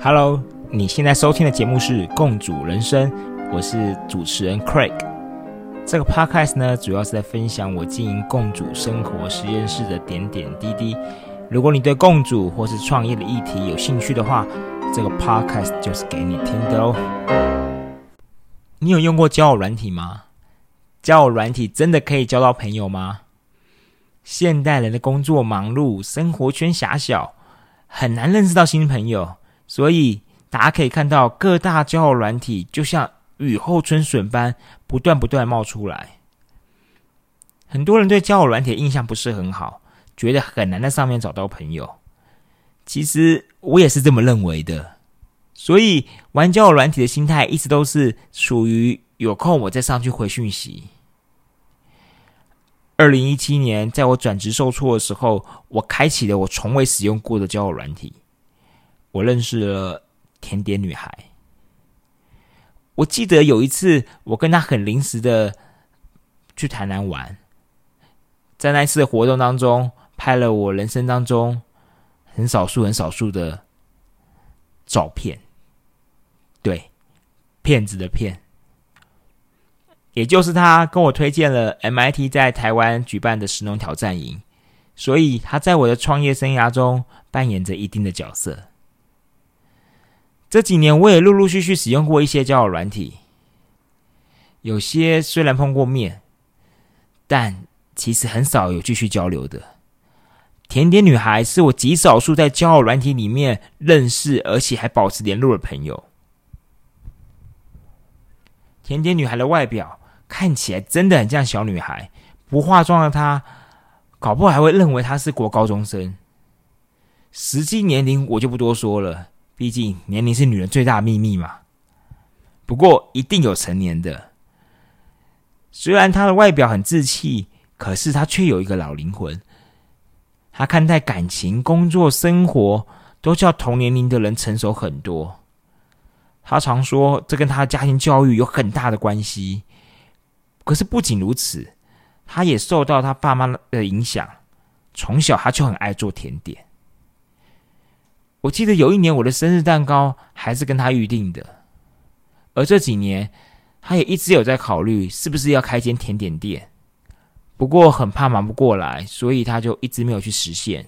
Hello，你现在收听的节目是《共主人生》，我是主持人 Craig。这个 Podcast 呢，主要是在分享我经营共主生活实验室的点点滴滴。如果你对共主或是创业的议题有兴趣的话，这个 Podcast 就是给你听的哦。你有用过交友软体吗？交友软体真的可以交到朋友吗？现代人的工作忙碌，生活圈狭小，很难认识到新朋友。所以大家可以看到，各大交友软体就像雨后春笋般不断不断冒出来。很多人对交友软体的印象不是很好，觉得很难在上面找到朋友。其实我也是这么认为的。所以玩交友软体的心态一直都是属于有空我再上去回讯息。二零一七年，在我转职受挫的时候，我开启了我从未使用过的交友软体。我认识了甜点女孩。我记得有一次，我跟她很临时的去台南玩，在那次的活动当中，拍了我人生当中很少数、很少数的照片。对，骗子的骗，也就是他跟我推荐了 MIT 在台湾举办的石农挑战营，所以他在我的创业生涯中扮演着一定的角色。这几年，我也陆陆续续使用过一些交友软体，有些虽然碰过面，但其实很少有继续交流的。甜点女孩是我极少数在交友软体里面认识，而且还保持联络的朋友。甜点女孩的外表看起来真的很像小女孩，不化妆的她，搞不好还会认为她是国高中生。实际年龄我就不多说了。毕竟年龄是女人最大的秘密嘛。不过一定有成年的。虽然她的外表很稚气，可是她却有一个老灵魂。她看待感情、工作、生活，都较同年龄的人成熟很多。她常说，这跟她家庭教育有很大的关系。可是不仅如此，他也受到他爸妈的影响，从小他就很爱做甜点。我记得有一年我的生日蛋糕还是跟他预定的，而这几年他也一直有在考虑是不是要开间甜点店，不过很怕忙不过来，所以他就一直没有去实现。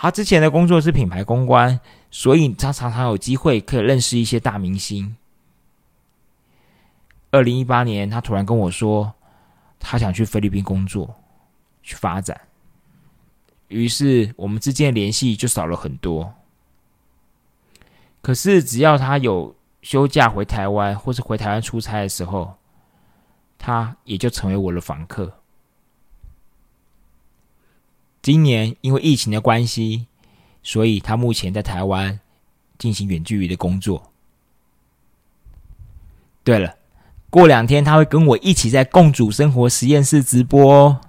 他之前的工作是品牌公关，所以他常常有机会可以认识一些大明星。二零一八年，他突然跟我说，他想去菲律宾工作，去发展。于是我们之间联系就少了很多。可是只要他有休假回台湾，或是回台湾出差的时候，他也就成为我的访客。今年因为疫情的关系，所以他目前在台湾进行远距离的工作。对了，过两天他会跟我一起在共主生活实验室直播哦。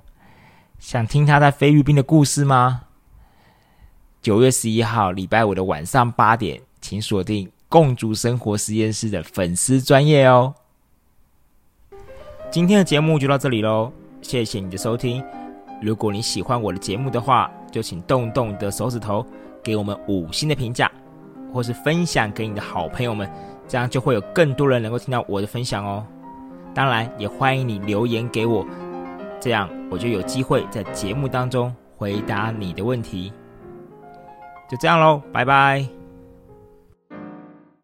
想听他在菲律宾的故事吗？九月十一号礼拜五的晚上八点，请锁定共主生活实验室的粉丝专业哦。今天的节目就到这里喽，谢谢你的收听。如果你喜欢我的节目的话，就请动动你的手指头，给我们五星的评价，或是分享给你的好朋友们，这样就会有更多人能够听到我的分享哦。当然，也欢迎你留言给我。这样我就有机会在节目当中回答你的问题。就这样喽，拜拜。